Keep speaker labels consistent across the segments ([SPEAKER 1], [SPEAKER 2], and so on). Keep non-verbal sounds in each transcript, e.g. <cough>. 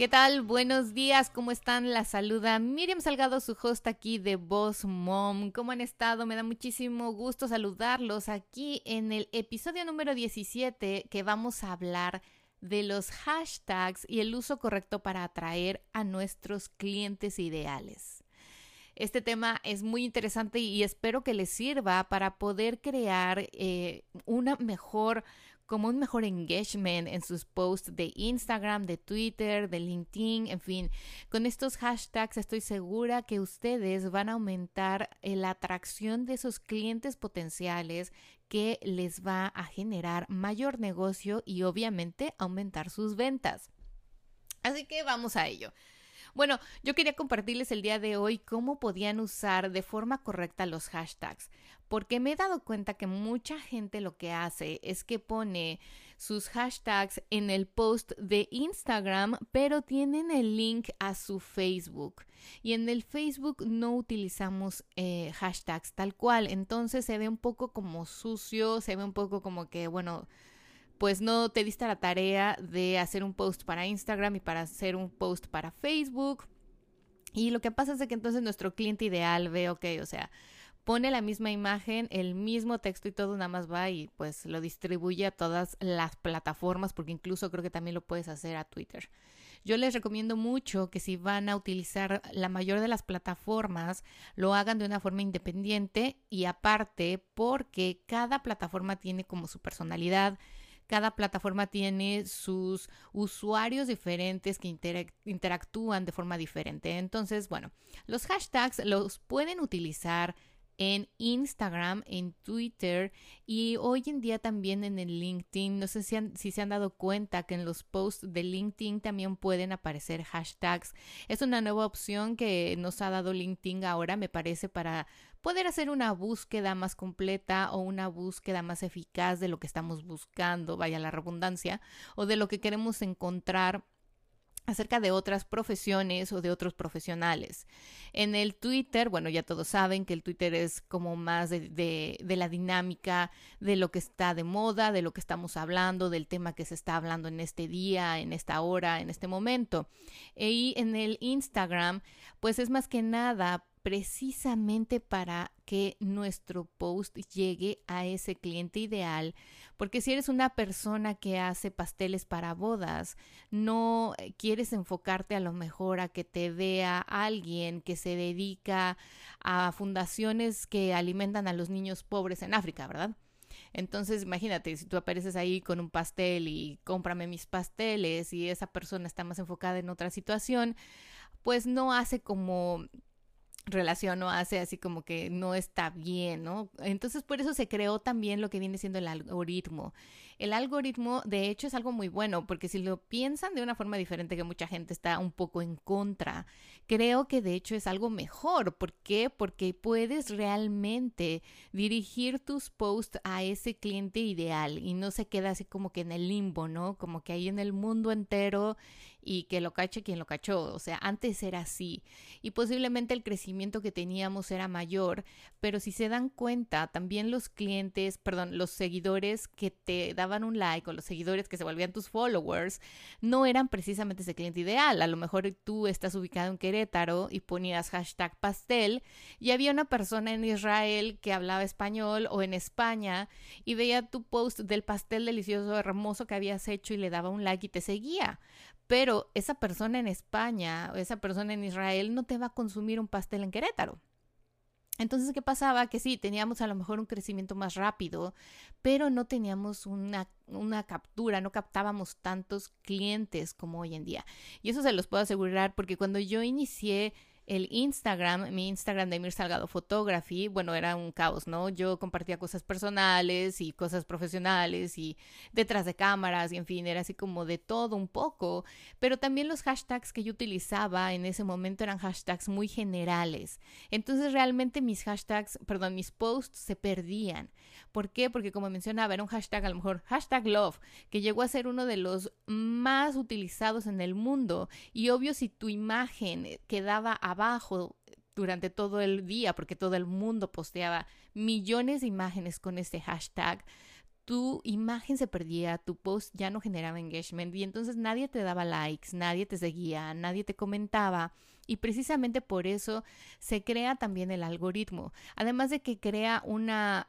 [SPEAKER 1] ¿Qué tal? Buenos días, ¿cómo están? La saluda Miriam Salgado, su host aquí de Boss Mom. ¿Cómo han estado? Me da muchísimo gusto saludarlos aquí en el episodio número 17 que vamos a hablar de los hashtags y el uso correcto para atraer a nuestros clientes ideales. Este tema es muy interesante y espero que les sirva para poder crear eh, una mejor como un mejor engagement en sus posts de Instagram, de Twitter, de LinkedIn, en fin. Con estos hashtags estoy segura que ustedes van a aumentar eh, la atracción de esos clientes potenciales que les va a generar mayor negocio y obviamente aumentar sus ventas. Así que vamos a ello. Bueno, yo quería compartirles el día de hoy cómo podían usar de forma correcta los hashtags, porque me he dado cuenta que mucha gente lo que hace es que pone sus hashtags en el post de Instagram, pero tienen el link a su Facebook. Y en el Facebook no utilizamos eh, hashtags tal cual, entonces se ve un poco como sucio, se ve un poco como que, bueno, pues no te diste la tarea de hacer un post para Instagram y para hacer un post para Facebook. Y lo que pasa es que entonces nuestro cliente ideal ve, ok, o sea, pone la misma imagen, el mismo texto y todo, nada más va y pues lo distribuye a todas las plataformas, porque incluso creo que también lo puedes hacer a Twitter. Yo les recomiendo mucho que si van a utilizar la mayor de las plataformas, lo hagan de una forma independiente y aparte porque cada plataforma tiene como su personalidad, cada plataforma tiene sus usuarios diferentes que interactúan de forma diferente. Entonces, bueno, los hashtags los pueden utilizar en Instagram, en Twitter y hoy en día también en el LinkedIn. No sé si, se han dado cuenta que en los posts de LinkedIn también pueden aparecer hashtags. Es una nueva opción que nos ha dado LinkedIn ahora, me parece, para poder hacer una búsqueda más completa o una búsqueda más eficaz de lo que estamos buscando, vaya la redundancia, o de lo que queremos encontrar acerca de otras profesiones o de otros profesionales. En el Twitter, bueno, ya todos saben que el Twitter es como más de, de, la dinámica de lo que está de moda, de lo que estamos hablando, del tema que se está hablando en este día, en esta hora, en este momento. Y en el Instagram, pues es más que nada precisamente para que nuestro post llegue a ese cliente ideal, porque si eres una persona que hace pasteles para bodas, no eh, quieres enfocarte a lo mejor a que te vea alguien que se dedica a fundaciones que alimentan a los niños pobres en África, ¿verdad? Entonces, imagínate, si tú apareces ahí con un pastel y cómprame mis pasteles y esa persona está más enfocada en otra situación, pues no hace como relación no hace así como que no está bien, ¿no? Entonces por eso se creó también lo que viene siendo el algoritmo. El algoritmo de hecho es algo muy bueno porque si lo piensan de una forma diferente que mucha gente está un poco en contra, creo que de hecho es algo mejor. ¿Por qué? Porque puedes realmente dirigir tus posts a ese cliente ideal y no se queda así como que en el limbo, ¿no? Como que ahí en el mundo entero y que lo cache quien lo cachó. O sea, antes era así y posiblemente el crecimiento que teníamos era mayor, pero si se dan cuenta, también los clientes, perdón, los seguidores que te daban un like o los seguidores que se volvían tus followers, no eran precisamente ese cliente ideal. A lo mejor tú estás ubicado en Querétaro y ponías hashtag pastel y había una persona en Israel que hablaba español o en España y veía tu post del pastel delicioso, hermoso que habías hecho y le daba un like y te seguía pero esa persona en España o esa persona en Israel no te va a consumir un pastel en Querétaro. Entonces, ¿qué pasaba? Que sí, teníamos a lo mejor un crecimiento más rápido, pero no teníamos una, una, captura, no captábamos tantos clientes como hoy en día. Y eso se los puedo asegurar porque cuando yo inicié el Instagram, mi Instagram de Mir Salgado Photography, bueno, era un caos, ¿no? Yo compartía cosas personales y cosas profesionales y detrás de cámaras y en fin, era así como de todo un poco, pero también los hashtags que yo utilizaba en ese momento eran hashtags muy generales. Entonces realmente mis hashtags, perdón, mis posts se perdían. ¿Por qué? Porque como mencionaba, era un hashtag, a lo mejor hashtag love, que llegó a ser uno de los más utilizados en el mundo. Y obvio, si tu imagen quedaba abajo durante todo el día, porque todo el mundo posteaba millones de imágenes con este hashtag, tu imagen se perdía, tu post ya no generaba engagement y entonces nadie te daba likes, nadie te seguía, nadie te comentaba. Y precisamente por eso se crea también el algoritmo. Además de que crea una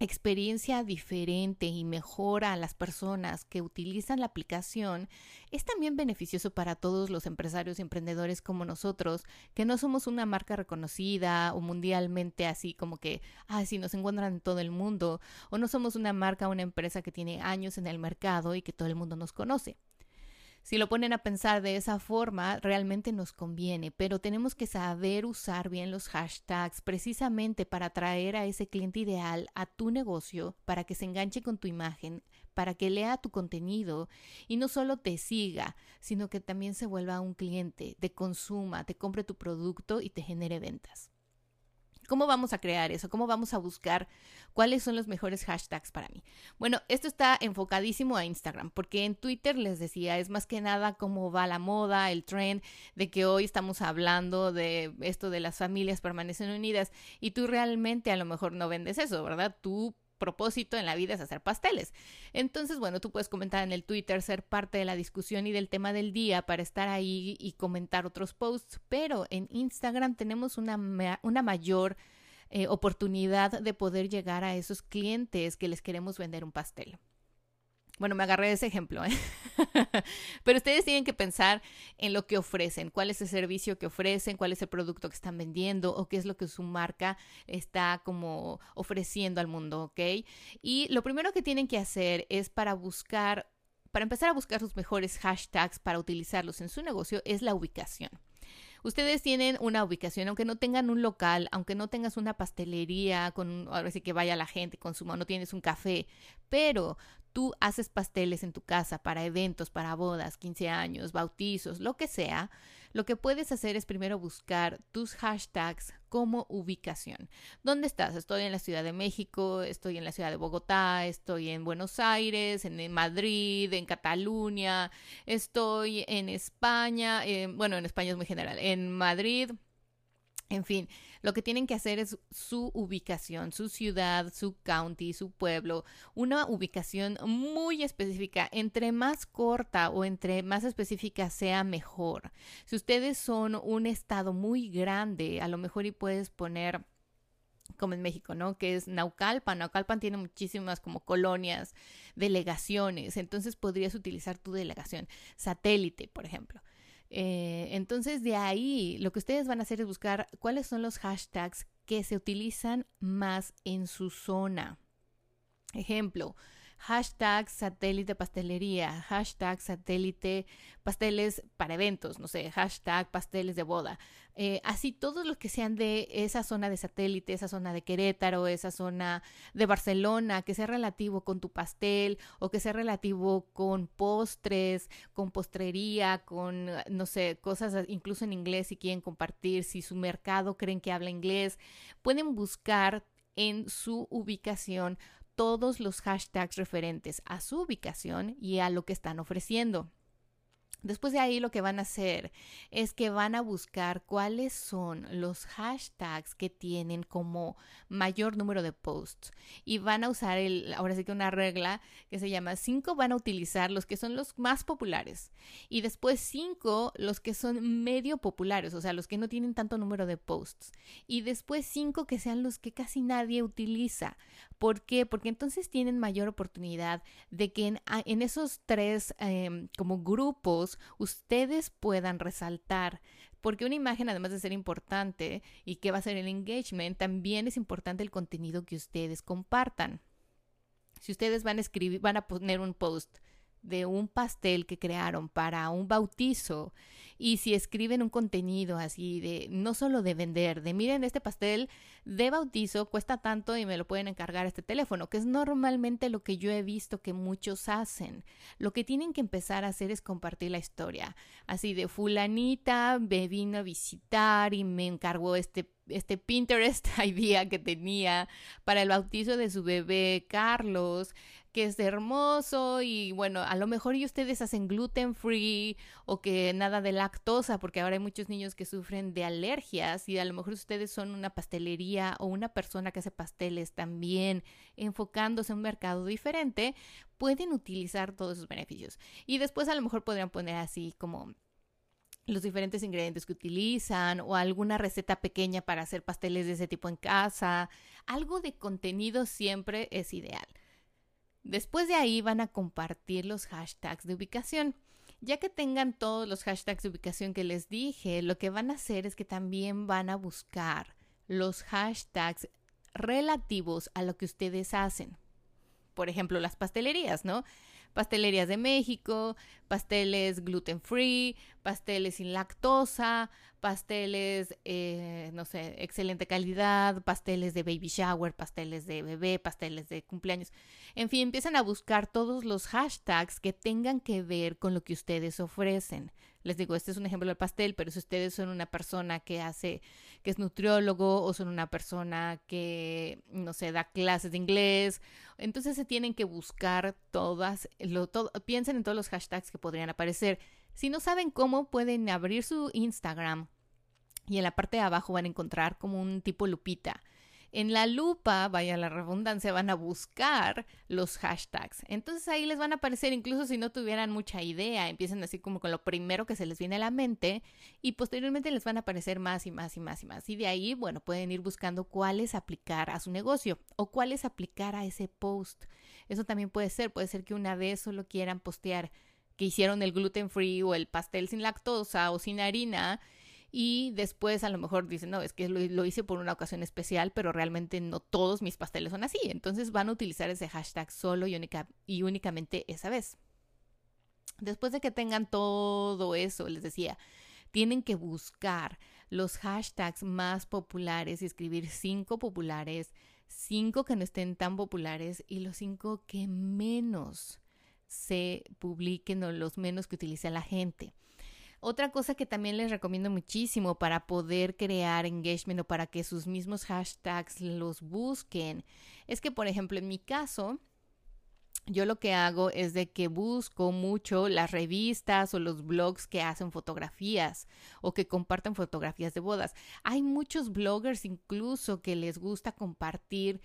[SPEAKER 1] experiencia diferente y mejora a las personas que utilizan la aplicación, es también beneficioso para todos los empresarios y emprendedores como nosotros, que no somos una marca reconocida o mundialmente así como que, ah, sí, nos encuentran en todo el mundo, o no somos una marca una empresa que tiene años en el mercado y que todo el mundo nos conoce. Si lo ponen a pensar de esa forma, realmente nos conviene, pero tenemos que saber usar bien los hashtags precisamente para atraer a ese cliente ideal a tu negocio, para que se enganche con tu imagen, para que lea tu contenido y no solo te siga, sino que también se vuelva un cliente, te consuma, te compre tu producto y te genere ventas. ¿Cómo vamos a crear eso? ¿Cómo vamos a buscar cuáles son los mejores hashtags para mí? Bueno, esto está enfocadísimo a Instagram, porque en Twitter les decía, es más que nada cómo va la moda, el trend, de que hoy estamos hablando de esto de las familias permanecen unidas y tú realmente a lo mejor no vendes eso, ¿verdad? Tú propósito en la vida es hacer pasteles. Entonces, bueno, tú puedes comentar en el Twitter, ser parte de la discusión y del tema del día para estar ahí y comentar otros posts, pero en Instagram tenemos una, una mayor eh, oportunidad de poder llegar a esos clientes que les queremos vender un pastel. Bueno, me agarré de ese ejemplo, ¿eh? <laughs> pero ustedes tienen que pensar en lo que ofrecen, cuál es el servicio que ofrecen, cuál es el producto que están vendiendo o qué es lo que su marca está como ofreciendo al mundo, ¿ok? Y lo primero que tienen que hacer es para buscar, para empezar a buscar sus mejores hashtags para utilizarlos en su negocio, es la ubicación. Ustedes tienen una ubicación, aunque no tengan un local, aunque no tengas una pastelería, con, ahora que vaya la gente, consuma, no tienes un café, pero tú haces pasteles en tu casa para eventos, para bodas, 15 años, bautizos, lo que sea, lo que puedes hacer es primero buscar tus hashtags como ubicación. ¿Dónde estás? Estoy en la Ciudad de México, estoy en la Ciudad de Bogotá, estoy en Buenos Aires, en Madrid, en Cataluña, estoy en España, eh, bueno, en España es muy general, en Madrid, en fin, lo que tienen que hacer es su ubicación, su ciudad, su county, su pueblo, una ubicación muy específica. Entre más corta o entre más específica sea, mejor. Si ustedes son un estado muy grande, a lo mejor y puedes poner como en México, ¿no? Que es Naucalpan. Naucalpan tiene muchísimas como colonias, delegaciones. Entonces podrías utilizar tu delegación satélite, por ejemplo. Eh, entonces de ahí lo que ustedes van a hacer es buscar cuáles son los hashtags que se utilizan más en su zona. Ejemplo, hashtag satélite pastelería, hashtag satélite pasteles para eventos, no sé, hashtag pasteles de boda. Eh, así todos los que sean de esa zona de satélite, esa zona de Querétaro, esa zona de Barcelona, que sea relativo con tu pastel o que sea relativo con postres, con postrería, con, no sé, cosas incluso en inglés si quieren compartir, si su mercado creen que habla inglés, pueden buscar en su ubicación todos los hashtags referentes a su ubicación y a lo que están ofreciendo. Después de ahí lo que van a hacer es que van a buscar cuáles son los hashtags que tienen como mayor número de posts y van a usar el, ahora sí que una regla que se llama 5 van a utilizar los que son los más populares y después 5 los que son medio populares, o sea, los que no tienen tanto número de posts y después 5 que sean los que casi nadie utiliza. ¿Por qué? Porque entonces tienen mayor oportunidad de que en, esos tres em, como grupos ustedes puedan resaltar. Porque una imagen, además de ser importante y que va a ser el engagement, también es importante el contenido que ustedes compartan. Si ustedes van a escribir, van a poner un post de un pastel que crearon para un bautizo y si escriben un contenido así de no solo de vender, de miren este pastel de bautizo cuesta tanto y me lo pueden encargar a este teléfono, que es normalmente lo que yo he visto que muchos hacen. Lo que tienen que empezar a hacer es compartir la historia, así de fulanita me vino a visitar y me encargó este este Pinterest <laughs> idea que tenía para el bautizo de su bebé Carlos que es hermoso y bueno, a lo mejor y ustedes hacen gluten free o que nada de lactosa, porque ahora hay muchos niños que sufren de alergias y a lo mejor ustedes son una pastelería o una persona que hace pasteles también enfocándose en un mercado diferente, pueden utilizar todos esos beneficios. Y después a lo mejor podrían poner así como los diferentes ingredientes que utilizan o alguna receta pequeña para hacer pasteles de ese tipo en casa. Algo de contenido siempre es ideal. Después de ahí van a compartir los hashtags de ubicación. Ya que tengan todos los hashtags de ubicación que les dije, lo que van a hacer es que también van a buscar los hashtags relativos a lo que ustedes hacen. Por ejemplo, las pastelerías, ¿no? Pastelerías de México, pasteles gluten free, pasteles sin lactosa, pasteles, eh, no sé, excelente calidad, pasteles de baby shower, pasteles de bebé, pasteles de cumpleaños. En fin, empiezan a buscar todos los hashtags que tengan que ver con lo que ustedes ofrecen. Les digo, este es un ejemplo del pastel, pero si ustedes son una persona que hace, que es nutriólogo o son una persona que, no sé, da clases de inglés, entonces se tienen que buscar todas, lo, todo, piensen en todos los hashtags que podrían aparecer. Si no saben cómo, pueden abrir su Instagram y en la parte de abajo van a encontrar como un tipo lupita. En la lupa, vaya la redundancia, van a buscar los hashtags. Entonces ahí les van a aparecer, incluso si no tuvieran mucha idea, empiezan así como con lo primero que se les viene a la mente y posteriormente les van a aparecer más y más y más y más. Y de ahí, bueno, pueden ir buscando cuáles aplicar a su negocio o cuáles aplicar a ese post. Eso también puede ser, puede ser que una vez solo quieran postear que hicieron el gluten free o el pastel sin lactosa o sin harina y después a lo mejor dicen, no, es que lo, hice por una ocasión especial, pero realmente no todos mis pasteles son así. Entonces van a utilizar ese hashtag solo y, única, y únicamente esa vez. Después de que tengan todo eso, les decía, tienen que buscar los hashtags más populares y escribir cinco populares, cinco que no estén tan populares y los cinco que menos se publiquen o los menos que utilice la gente. Otra cosa que también les recomiendo muchísimo para poder crear engagement o para que sus mismos hashtags los busquen es que, por ejemplo, en mi caso, yo lo que hago es de que busco mucho las revistas o los blogs que hacen fotografías o que comparten fotografías de bodas. Hay muchos bloggers incluso que les gusta compartir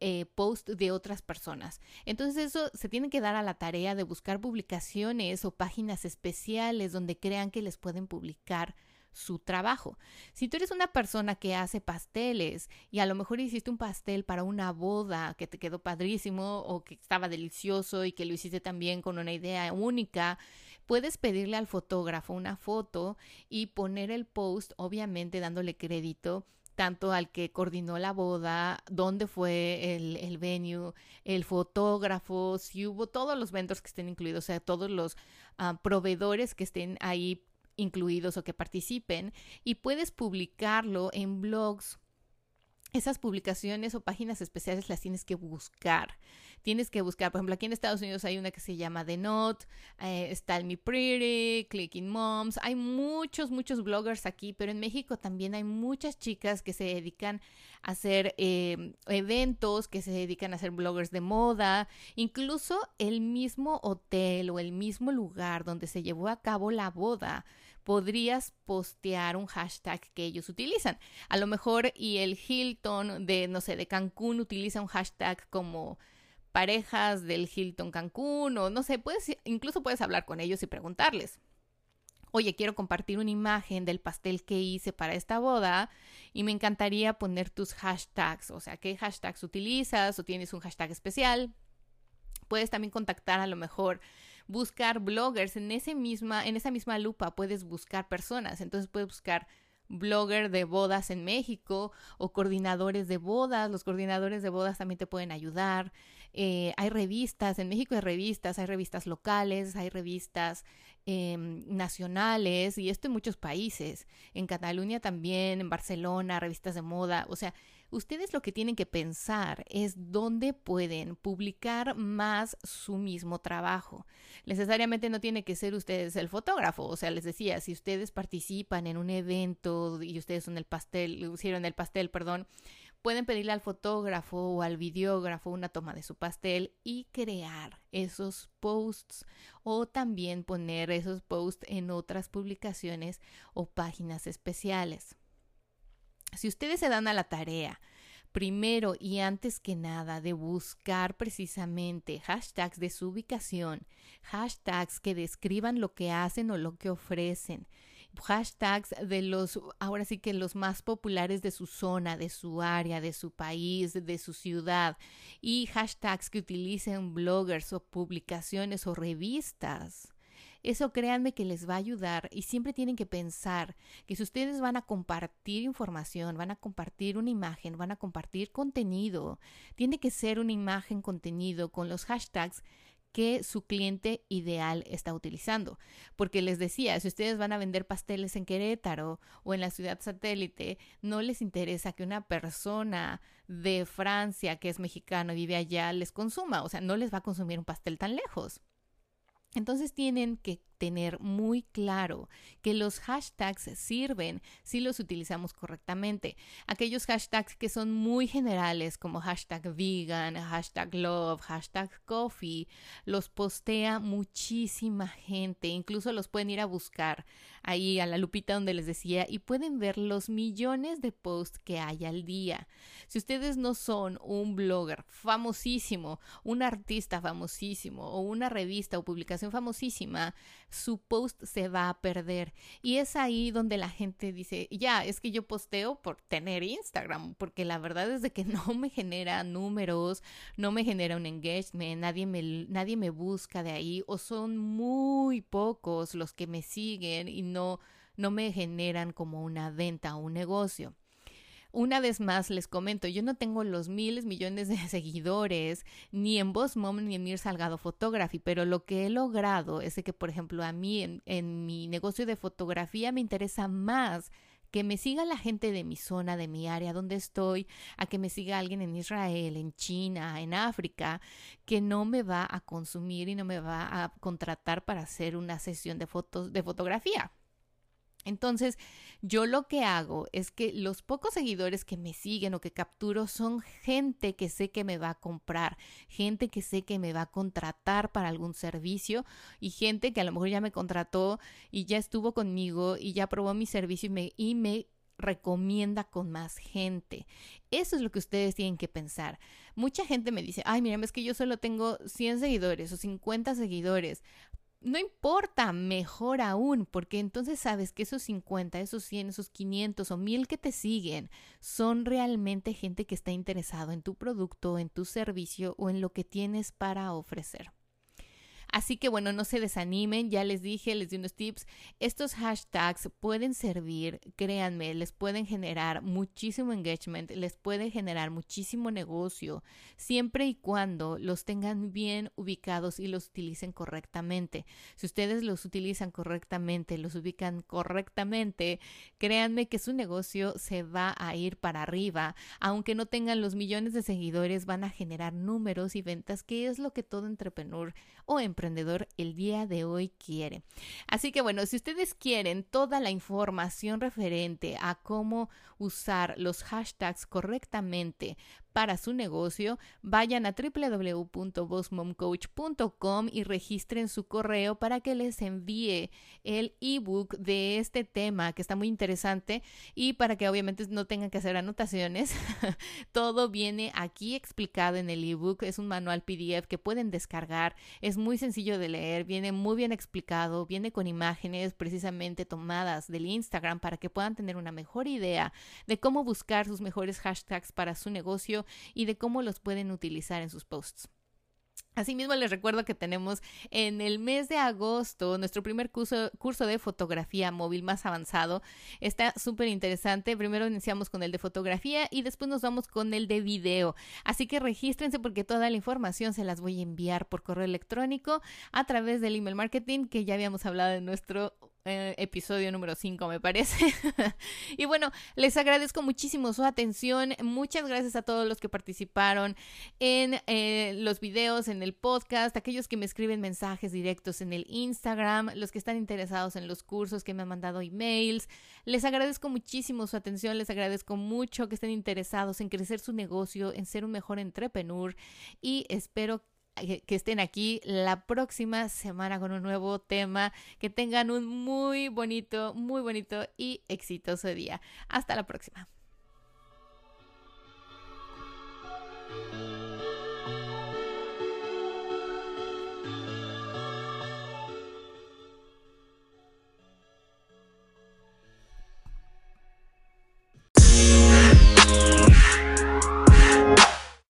[SPEAKER 1] eh, post de otras personas. Entonces eso se tiene que dar a la tarea de buscar publicaciones o páginas especiales donde crean que les pueden publicar su trabajo. Si tú eres una persona que hace pasteles y a lo mejor hiciste un pastel para una boda que te quedó padrísimo o que estaba delicioso y que lo hiciste también con una idea única, puedes pedirle al fotógrafo una foto y poner el post, obviamente dándole crédito tanto al que coordinó la boda, dónde fue el, el, venue, el fotógrafo, si hubo todos los vendors que estén incluidos, o sea, todos los ah, proveedores que estén ahí incluidos o que participen, y puedes publicarlo en blogs. Esas publicaciones o páginas especiales las tienes que buscar. Tienes que buscar, por ejemplo, aquí en Estados Unidos hay una que se llama The Note, eh, está Me Pretty, Clicking Moms, hay muchos, muchos bloggers aquí, pero en México también hay muchas chicas que se dedican a hacer eh, eventos, que se dedican a ser bloggers de moda, incluso el mismo hotel o el mismo lugar donde se llevó a cabo la boda podrías postear un hashtag que ellos utilizan. A lo mejor y el Hilton de, no sé, de Cancún utiliza un hashtag como parejas del Hilton Cancún o no sé, puedes, incluso puedes hablar con ellos y preguntarles. Oye, quiero compartir una imagen del pastel que hice para esta boda y me encantaría poner tus hashtags, o sea, qué hashtags utilizas o tienes un hashtag especial. Puedes también contactar a lo mejor buscar bloggers en ese misma en esa misma lupa puedes buscar personas, entonces puedes buscar blogger de bodas en México o coordinadores de bodas. Los coordinadores de bodas también te pueden ayudar. Eh, hay revistas, en México hay revistas, hay revistas locales, hay revistas em, nacionales y esto en muchos países. En Cataluña también, en Barcelona, revistas de moda. O sea, ustedes lo que tienen que pensar es dónde pueden publicar más su mismo trabajo. Necesariamente no tiene que ser ustedes el fotógrafo, o sea, les decía, si ustedes participan en un evento y ustedes son el pastel, hicieron el pastel, perdón, pueden pedirle al fotógrafo o al videógrafo una toma de su pastel y crear esos posts o también poner esos posts en otras publicaciones o páginas especiales. Si ustedes se dan a la tarea, primero y antes que nada, de buscar precisamente hashtags de su ubicación, hashtags que describan lo que hacen o lo que ofrecen, hashtags de los, ahora sí que los más populares de su zona, de su área, de su país, de su ciudad, y hashtags que utilicen bloggers o publicaciones o revistas eso créanme que les va a ayudar y siempre tienen que pensar que si ustedes van a compartir información, van a compartir una imagen, van a compartir contenido, tiene que ser una imagen contenido con los hashtags que su cliente ideal está utilizando. Porque les decía, si ustedes van a vender pasteles en Querétaro o en la ciudad satélite, no les interesa que una persona de Francia que es mexicano y vive allá les consuma, o sea, no les va a consumir un pastel tan lejos. Entonces tienen que tener muy claro que los hashtags sirven si los utilizamos correctamente. Aquellos hashtags que son muy generales como hashtag vegan, hashtag love, hashtag coffee, los postea muchísima gente. Incluso los pueden ir a buscar ahí a la lupita donde les decía y pueden ver los millones de posts que hay al día. Si ustedes no son un blogger famosísimo, un artista famosísimo o una revista o publicación famosísima, su post se va a perder. Y es ahí donde la gente dice, ya, es que yo posteo por tener Instagram, porque la verdad es de que <laughs> no me genera números, no me genera un engagement, nadie me, nadie me busca de ahí, o son muy pocos los que me siguen y no, no me generan como una venta o un negocio. Una vez más les comento, yo no tengo los miles, millones de <laughs> seguidores, ni en Boss Mom ni en Mir Salgado Photography, pero lo que he logrado es que, por ejemplo, a mí en, en mi negocio de fotografía me interesa más que me siga la gente de mi zona, de mi área donde estoy, a que me siga alguien en Israel, en China, en África, que no me va a consumir y no me va a contratar para hacer una sesión de fotos de fotografía. Entonces, yo lo que hago es que los pocos seguidores que me siguen o que capturo son gente que sé que me va a comprar, gente que sé que me va a contratar para algún servicio y gente que a lo mejor ya me contrató y ya estuvo conmigo y ya probó mi servicio y me, y me recomienda con más gente. Eso es lo que ustedes tienen que pensar. Mucha gente me dice, ay, mira, es que yo solo tengo 100 seguidores o 50 seguidores. No importa, mejor aún, porque entonces sabes que esos 50, esos 100, esos 500 o 1000 que te siguen son realmente gente que está interesado en tu producto, en tu servicio o en lo que tienes para ofrecer. Así que bueno, no se desanimen, ya les dije, les di unos tips. Estos hashtags pueden servir, créanme, les pueden generar muchísimo engagement, les puede generar muchísimo negocio, siempre y cuando los tengan bien ubicados y los utilicen correctamente. Si ustedes los utilizan correctamente, los ubican correctamente, créanme que su negocio se va a ir para arriba. Aunque no tengan los millones de seguidores, van a generar números y ventas, que es lo que todo entrepreneur o emprendedor el día de hoy quiere. Así que bueno, si ustedes quieren toda la información referente a cómo usar los hashtags correctamente para su negocio, vayan a www.bossmomcoach.com y registren su correo para que les envíe el ebook de este tema que está muy interesante y para que obviamente no tengan que hacer anotaciones. <laughs> Todo viene aquí explicado en el ebook. Es un manual PDF que pueden descargar. Es muy sencillo de leer, viene muy bien explicado, viene con imágenes precisamente tomadas del Instagram para que puedan tener una mejor idea de cómo buscar sus mejores hashtags para su y de cómo los pueden utilizar en sus posts. Asimismo, les recuerdo que tenemos en el mes de agosto nuestro primer curso, curso de fotografía móvil más avanzado. Está súper interesante. Primero iniciamos con el de fotografía y después nos vamos con el de video. Así que regístrense porque toda la información se las voy a enviar por correo electrónico a través del email marketing que ya habíamos hablado en nuestro eh, episodio número 5 me parece. <laughs> y bueno, les agradezco muchísimo su atención. Muchas gracias a todos los que participaron en eh, los videos, en el podcast, aquellos que me escriben mensajes directos en el Instagram, los que están interesados en los cursos, que me han mandado emails. Les agradezco muchísimo su atención, les agradezco mucho que estén interesados en crecer su negocio, en ser un mejor entrepreneur y espero que que estén aquí la próxima semana con un nuevo tema. Que tengan un muy bonito, muy bonito y exitoso día. Hasta la próxima.